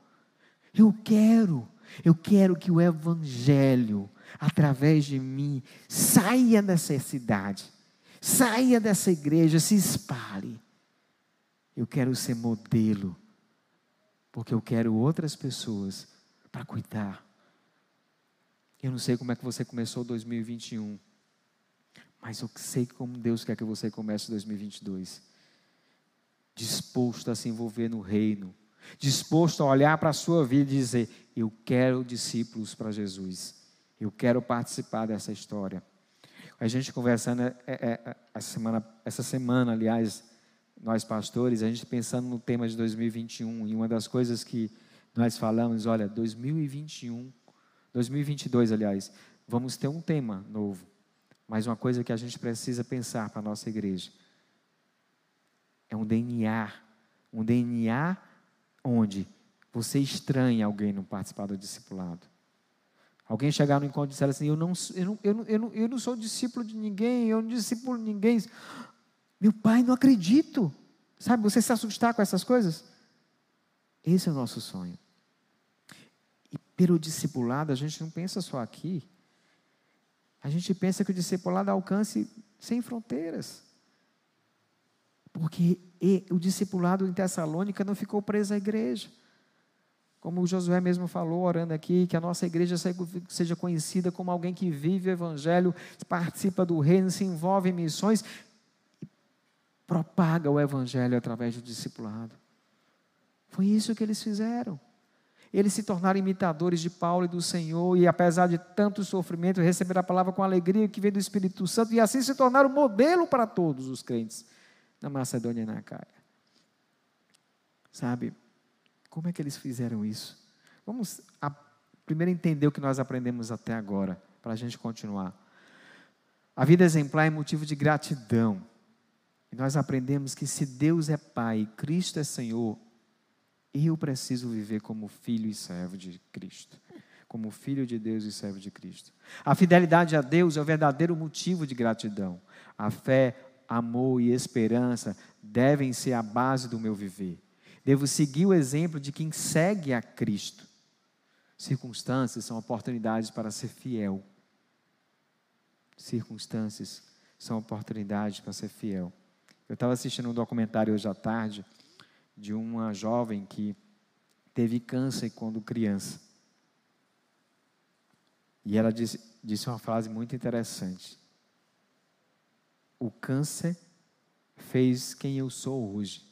eu quero, eu quero que o Evangelho, através de mim, saia dessa cidade, saia dessa igreja, se espalhe. Eu quero ser modelo porque eu quero outras pessoas para cuidar. Eu não sei como é que você começou 2021, mas eu sei como Deus quer que você comece 2022. Disposto a se envolver no reino, disposto a olhar para a sua vida e dizer: Eu quero discípulos para Jesus, eu quero participar dessa história. A gente conversando é, é, é, semana, essa semana, aliás, nós pastores, a gente pensando no tema de 2021, e uma das coisas que nós falamos, olha, 2021, 2022, aliás, vamos ter um tema novo, mas uma coisa que a gente precisa pensar para a nossa igreja é um DNA, um DNA onde você estranha alguém não participar do discipulado. Alguém chegar no encontro e disser assim: eu não, eu, não, eu, não, eu, não, sou discípulo de ninguém, eu não discípulo de ninguém. Meu pai, não acredito. Sabe, você se assustar com essas coisas? Esse é o nosso sonho. E pelo discipulado, a gente não pensa só aqui. A gente pensa que o discipulado alcance sem fronteiras. Porque o discipulado em Tessalônica não ficou preso à igreja. Como o Josué mesmo falou, orando aqui, que a nossa igreja seja conhecida como alguém que vive o evangelho, participa do reino, se envolve em missões propaga o evangelho através do discipulado. Foi isso que eles fizeram. Eles se tornaram imitadores de Paulo e do Senhor, e apesar de tanto sofrimento, receberam a palavra com alegria que vem do Espírito Santo, e assim se tornaram modelo para todos os crentes na Macedônia e na Caia. Sabe, como é que eles fizeram isso? Vamos a, primeiro entender o que nós aprendemos até agora, para a gente continuar. A vida exemplar é motivo de gratidão. E nós aprendemos que se Deus é Pai, Cristo é Senhor, eu preciso viver como filho e servo de Cristo. Como filho de Deus e servo de Cristo. A fidelidade a Deus é o verdadeiro motivo de gratidão. A fé, amor e esperança devem ser a base do meu viver. Devo seguir o exemplo de quem segue a Cristo. Circunstâncias são oportunidades para ser fiel. Circunstâncias são oportunidades para ser fiel. Eu estava assistindo um documentário hoje à tarde de uma jovem que teve câncer quando criança. E ela disse, disse uma frase muito interessante. O câncer fez quem eu sou hoje.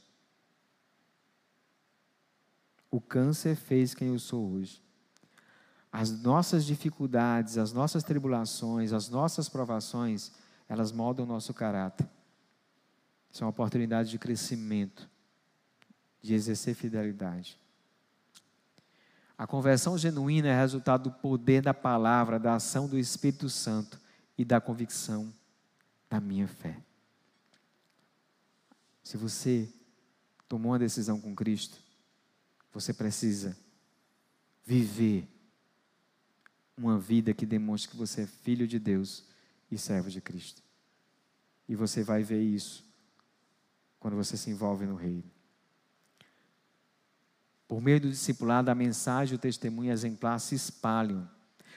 O câncer fez quem eu sou hoje. As nossas dificuldades, as nossas tribulações, as nossas provações, elas moldam o nosso caráter. São oportunidades de crescimento, de exercer fidelidade. A conversão genuína é resultado do poder da palavra, da ação do Espírito Santo e da convicção da minha fé. Se você tomou uma decisão com Cristo, você precisa viver uma vida que demonstre que você é filho de Deus e servo de Cristo. E você vai ver isso quando você se envolve no reino. Por meio do discipulado, a mensagem e o testemunho exemplar se espalham,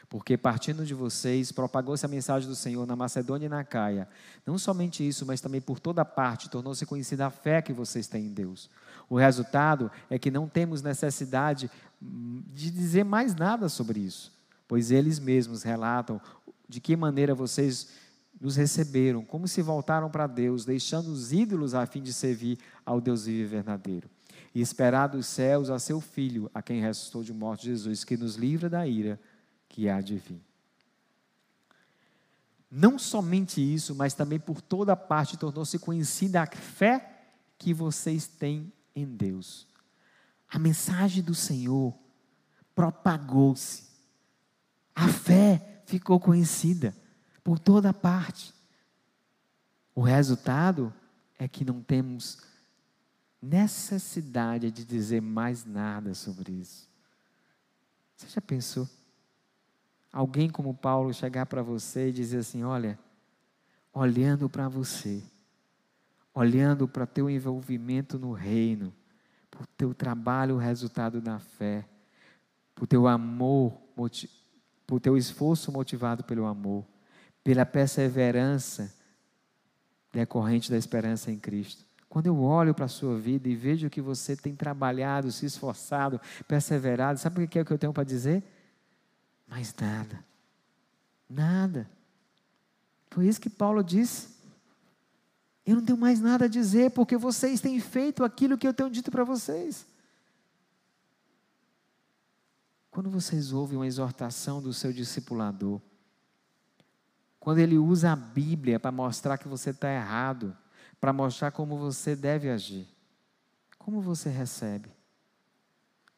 porque partindo de vocês, propagou-se a mensagem do Senhor na Macedônia e na Caia. Não somente isso, mas também por toda parte, tornou-se conhecida a fé que vocês têm em Deus. O resultado é que não temos necessidade de dizer mais nada sobre isso, pois eles mesmos relatam de que maneira vocês nos receberam, como se voltaram para Deus, deixando os ídolos a fim de servir ao Deus vivo e verdadeiro. E esperar dos céus a seu Filho, a quem ressuscitou de morte Jesus, que nos livra da ira que há de vir. Não somente isso, mas também por toda parte tornou-se conhecida a fé que vocês têm em Deus. A mensagem do Senhor propagou-se. A fé ficou conhecida por toda parte. O resultado é que não temos necessidade de dizer mais nada sobre isso. Você já pensou? Alguém como Paulo chegar para você e dizer assim: olha, olhando para você, olhando para teu envolvimento no reino, por teu trabalho, o resultado da fé, por teu amor, por teu esforço motivado pelo amor, pela perseverança decorrente da esperança em Cristo. Quando eu olho para a sua vida e vejo que você tem trabalhado, se esforçado, perseverado, sabe o que é que eu tenho para dizer? Mais nada. Nada. Foi isso que Paulo disse. Eu não tenho mais nada a dizer, porque vocês têm feito aquilo que eu tenho dito para vocês. Quando vocês ouvem uma exortação do seu discipulador, quando ele usa a Bíblia para mostrar que você está errado, para mostrar como você deve agir, como você recebe?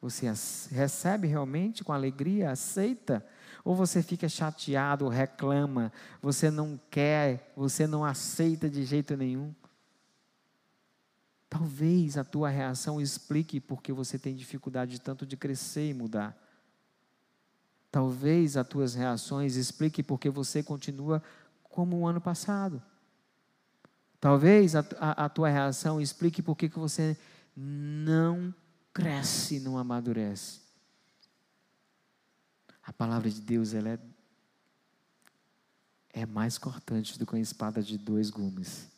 Você recebe realmente com alegria, aceita? Ou você fica chateado, reclama, você não quer, você não aceita de jeito nenhum? Talvez a tua reação explique porque você tem dificuldade tanto de crescer e mudar. Talvez as tuas reações expliquem porque você continua como o ano passado. Talvez a, a, a tua reação explique porque que você não cresce, não amadurece. A palavra de Deus ela é, é mais cortante do que uma espada de dois gumes.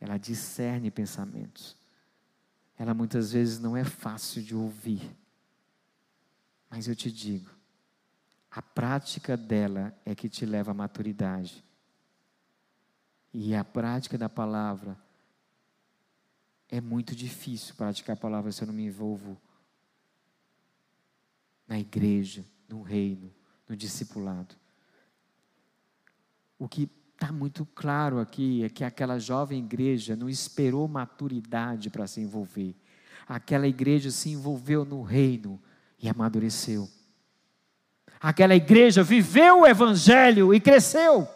Ela discerne pensamentos. Ela muitas vezes não é fácil de ouvir. Mas eu te digo, a prática dela é que te leva à maturidade. E a prática da palavra é muito difícil praticar a palavra se eu não me envolvo na igreja, no reino, no discipulado. O que está muito claro aqui é que aquela jovem igreja não esperou maturidade para se envolver. Aquela igreja se envolveu no reino e amadureceu. Aquela igreja viveu o evangelho e cresceu.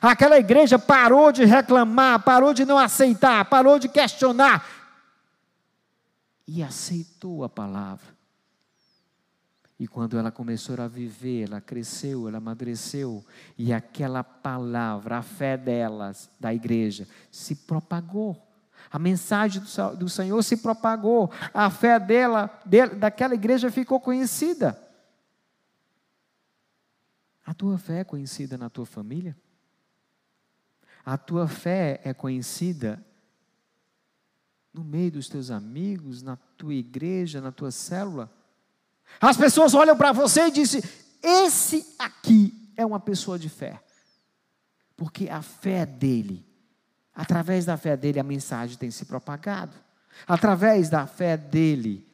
Aquela igreja parou de reclamar, parou de não aceitar, parou de questionar e aceitou a palavra. E quando ela começou a viver, ela cresceu, ela amadureceu, e aquela palavra, a fé delas, da igreja, se propagou. A mensagem do, Senhor se propagou, a fé dela, daquela igreja ficou conhecida. A tua fé é conhecida na tua família? A tua fé é conhecida no meio dos teus amigos, na tua igreja, na tua célula? As pessoas olham para você e dizem: esse aqui é uma pessoa de fé. Porque a fé dele, através da fé dele, a mensagem tem se propagado. Através da fé dele,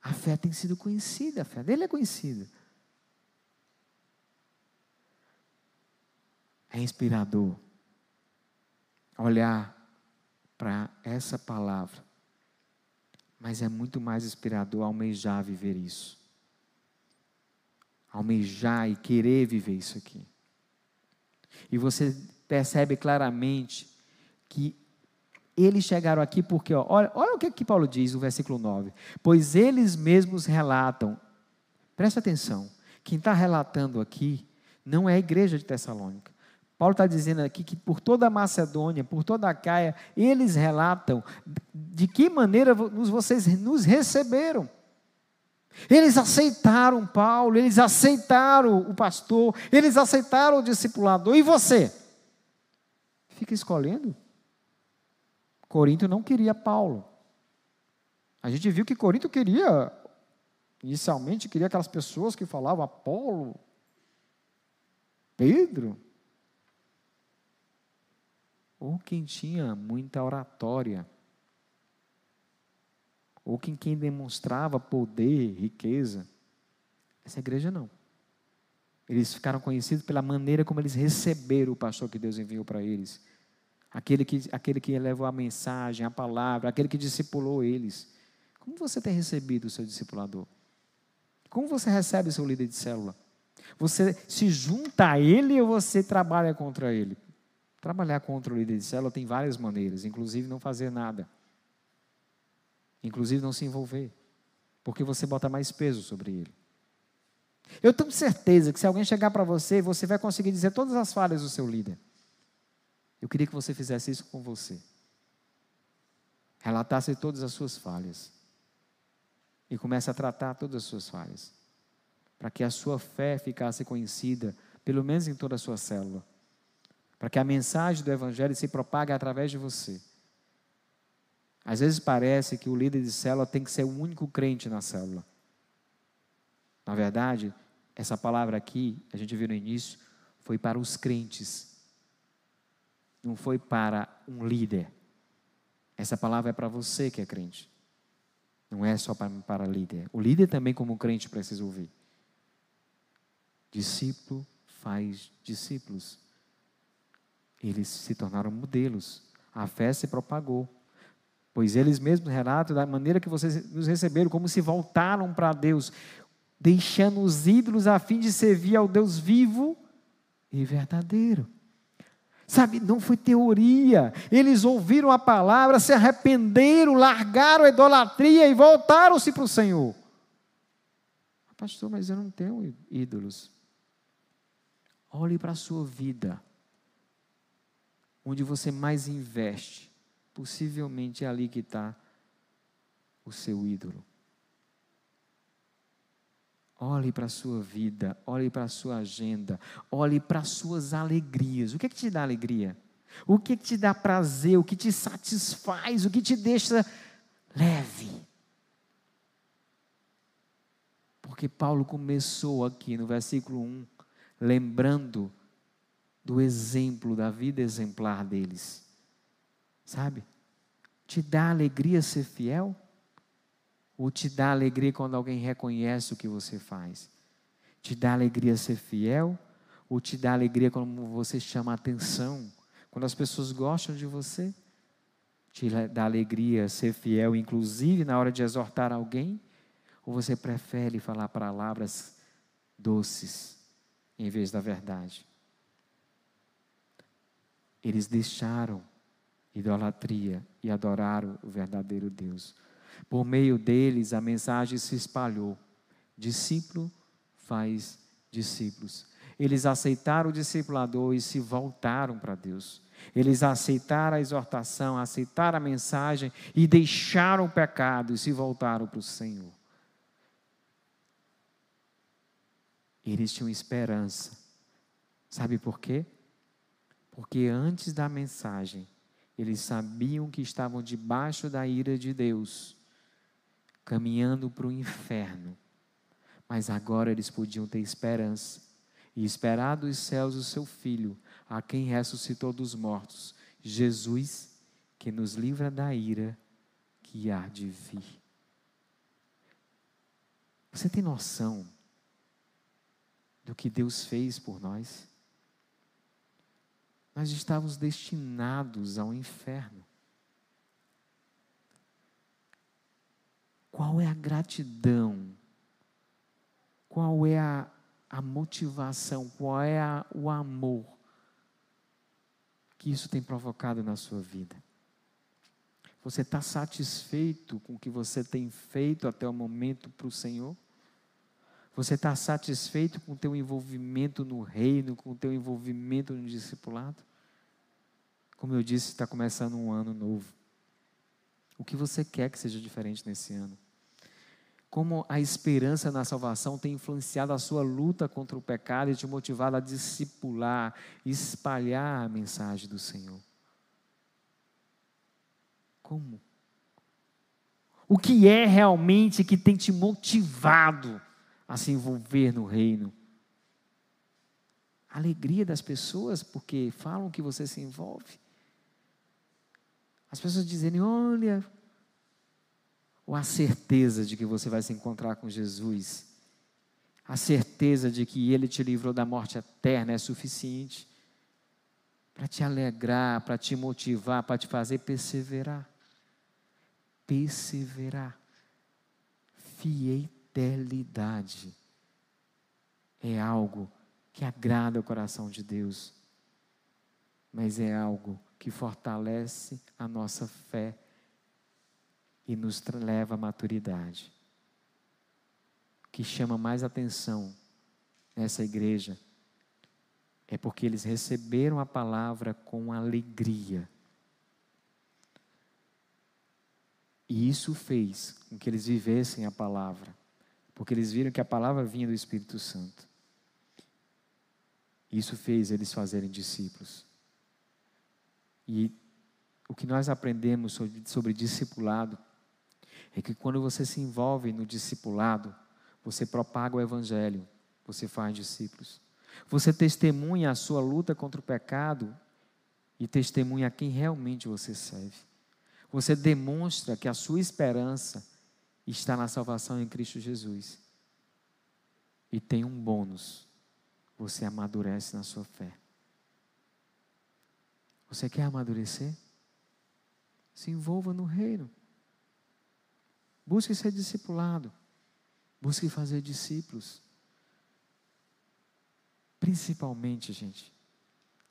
a fé tem sido conhecida, a fé dele é conhecida. É inspirador olhar para essa palavra mas é muito mais inspirador almejar viver isso. Almejar e querer viver isso aqui. E você percebe claramente que eles chegaram aqui porque, ó, olha, olha o que, que Paulo diz no versículo 9. Pois eles mesmos relatam, presta atenção, quem está relatando aqui não é a igreja de Tessalônica. Paulo está dizendo aqui que por toda a Macedônia, por toda a Caia, eles relatam de que maneira vocês nos receberam. Eles aceitaram Paulo, eles aceitaram o pastor, eles aceitaram o discipulador. E você? Fica escolhendo? Corinto não queria Paulo. A gente viu que Corinto queria, inicialmente, queria aquelas pessoas que falavam Apolo, Pedro ou quem tinha muita oratória, ou quem, quem demonstrava poder, riqueza. Essa igreja não. Eles ficaram conhecidos pela maneira como eles receberam o pastor que Deus enviou para eles. Aquele que, aquele que levou a mensagem, a palavra, aquele que discipulou eles. Como você tem recebido o seu discipulador? Como você recebe o seu líder de célula? Você se junta a ele ou você trabalha contra ele? Trabalhar contra o líder de célula tem várias maneiras, inclusive não fazer nada. Inclusive não se envolver. Porque você bota mais peso sobre ele. Eu tenho certeza que se alguém chegar para você, você vai conseguir dizer todas as falhas do seu líder. Eu queria que você fizesse isso com você. Relatasse todas as suas falhas. E comece a tratar todas as suas falhas. Para que a sua fé ficasse conhecida, pelo menos em toda a sua célula para que a mensagem do Evangelho se propague através de você. Às vezes parece que o líder de célula tem que ser o único crente na célula. Na verdade, essa palavra aqui, a gente viu no início, foi para os crentes. Não foi para um líder. Essa palavra é para você que é crente. Não é só para, para líder. O líder também, como crente, precisa ouvir. Discípulo faz discípulos eles se tornaram modelos. A fé se propagou. Pois eles mesmos relatam da maneira que vocês nos receberam, como se voltaram para Deus, deixando os ídolos a fim de servir ao Deus vivo e verdadeiro. Sabe, não foi teoria. Eles ouviram a palavra, se arrependeram, largaram a idolatria e voltaram-se para o Senhor. Pastor, mas eu não tenho ídolos. Olhe para a sua vida onde você mais investe, possivelmente é ali que está o seu ídolo. Olhe para a sua vida, olhe para a sua agenda, olhe para as suas alegrias. O que, é que te dá alegria? O que, é que te dá prazer? O que te satisfaz? O que te deixa leve? Porque Paulo começou aqui no versículo 1, lembrando do exemplo, da vida exemplar deles. Sabe? Te dá alegria ser fiel? Ou te dá alegria quando alguém reconhece o que você faz? Te dá alegria ser fiel? Ou te dá alegria quando você chama atenção? Quando as pessoas gostam de você? Te dá alegria ser fiel, inclusive na hora de exortar alguém? Ou você prefere falar palavras doces em vez da verdade? Eles deixaram idolatria e adoraram o verdadeiro Deus. Por meio deles, a mensagem se espalhou. Discípulo faz discípulos. Eles aceitaram o discipulador e se voltaram para Deus. Eles aceitaram a exortação, aceitaram a mensagem e deixaram o pecado e se voltaram para o Senhor. Eles tinham esperança. Sabe por quê? Porque antes da mensagem, eles sabiam que estavam debaixo da ira de Deus, caminhando para o inferno. Mas agora eles podiam ter esperança e esperar dos céus o seu filho, a quem ressuscitou dos mortos, Jesus, que nos livra da ira que há de vir. Você tem noção do que Deus fez por nós? Nós estávamos destinados ao inferno. Qual é a gratidão? Qual é a, a motivação? Qual é a, o amor que isso tem provocado na sua vida? Você está satisfeito com o que você tem feito até o momento para o Senhor? Você está satisfeito com o teu envolvimento no reino, com o teu envolvimento no discipulado? Como eu disse, está começando um ano novo. O que você quer que seja diferente nesse ano? Como a esperança na salvação tem influenciado a sua luta contra o pecado e te motivado a discipular, espalhar a mensagem do Senhor? Como? O que é realmente que tem te motivado a se envolver no reino? A alegria das pessoas porque falam que você se envolve? As pessoas dizerem: olha, ou a certeza de que você vai se encontrar com Jesus, a certeza de que Ele te livrou da morte eterna é suficiente para te alegrar, para te motivar, para te fazer perseverar. Perseverar. Fidelidade é algo que agrada o coração de Deus, mas é algo que fortalece a nossa fé e nos leva à maturidade. O que chama mais atenção nessa igreja é porque eles receberam a palavra com alegria. E isso fez com que eles vivessem a palavra, porque eles viram que a palavra vinha do Espírito Santo. Isso fez eles fazerem discípulos. E o que nós aprendemos sobre, sobre discipulado é que quando você se envolve no discipulado, você propaga o Evangelho, você faz discípulos. Você testemunha a sua luta contra o pecado e testemunha a quem realmente você serve. Você demonstra que a sua esperança está na salvação em Cristo Jesus. E tem um bônus: você amadurece na sua fé. Você quer amadurecer? Se envolva no reino. Busque ser discipulado. Busque fazer discípulos. Principalmente, gente,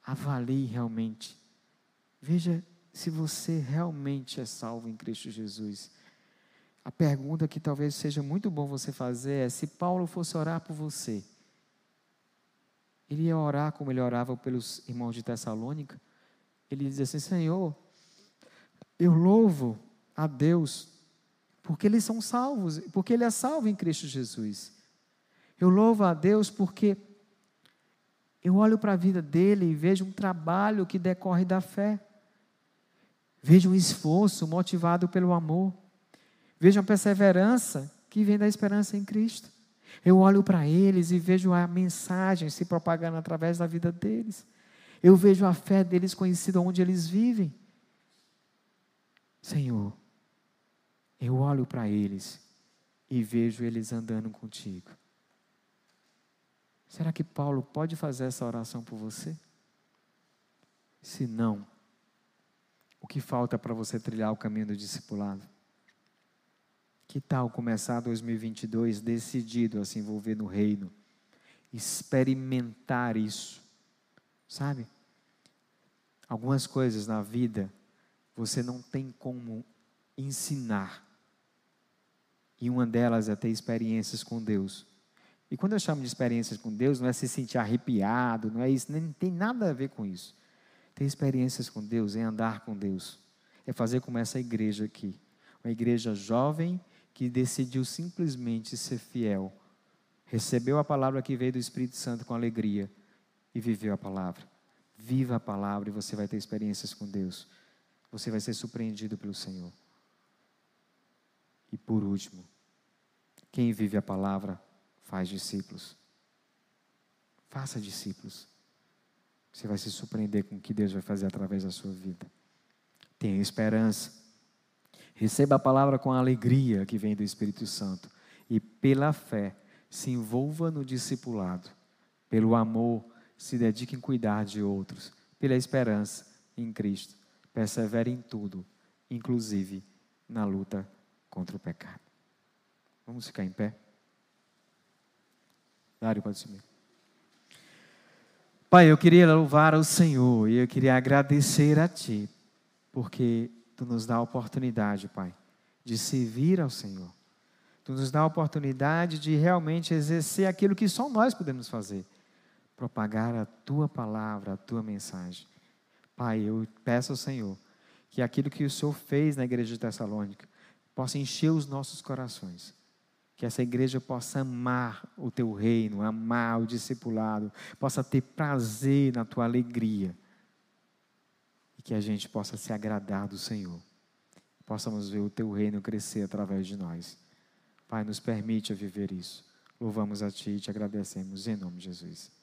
avalie realmente. Veja se você realmente é salvo em Cristo Jesus. A pergunta que talvez seja muito bom você fazer é: se Paulo fosse orar por você, ele ia orar como ele orava pelos irmãos de Tessalônica? Ele diz assim: Senhor, eu louvo a Deus porque eles são salvos, porque ele é salvo em Cristo Jesus. Eu louvo a Deus porque eu olho para a vida dele e vejo um trabalho que decorre da fé. Vejo um esforço motivado pelo amor. Vejo uma perseverança que vem da esperança em Cristo. Eu olho para eles e vejo a mensagem se propagando através da vida deles. Eu vejo a fé deles conhecida onde eles vivem. Senhor, eu olho para eles e vejo eles andando contigo. Será que Paulo pode fazer essa oração por você? Se não, o que falta para você trilhar o caminho do discipulado? Que tal começar 2022 decidido a se envolver no reino, experimentar isso, sabe? Algumas coisas na vida você não tem como ensinar. E uma delas é ter experiências com Deus. E quando eu chamo de experiências com Deus, não é se sentir arrepiado, não é isso, nem tem nada a ver com isso. Ter experiências com Deus é andar com Deus, é fazer como essa igreja aqui. Uma igreja jovem que decidiu simplesmente ser fiel, recebeu a palavra que veio do Espírito Santo com alegria e viveu a palavra. Viva a palavra e você vai ter experiências com Deus. Você vai ser surpreendido pelo Senhor. E por último, quem vive a palavra faz discípulos. Faça discípulos. Você vai se surpreender com o que Deus vai fazer através da sua vida. Tenha esperança. Receba a palavra com a alegria que vem do Espírito Santo. E pela fé, se envolva no discipulado. Pelo amor, se dedique em cuidar de outros. Pela esperança em Cristo, persevere em tudo, inclusive na luta contra o pecado. Vamos ficar em pé? Dário, pode subir. Pai, eu queria louvar ao Senhor e eu queria agradecer a Ti, porque Tu nos dá a oportunidade, Pai, de servir ao Senhor. Tu nos dá a oportunidade de realmente exercer aquilo que só nós podemos fazer propagar a Tua palavra, a Tua mensagem. Pai, eu peço ao Senhor que aquilo que o Senhor fez na igreja de Tessalônica possa encher os nossos corações que essa igreja possa amar o teu reino, amar o discipulado, possa ter prazer na tua alegria. E que a gente possa se agradar do Senhor. Possamos ver o teu reino crescer através de nós. Pai, nos permite viver isso. Louvamos a Ti e te agradecemos em nome de Jesus.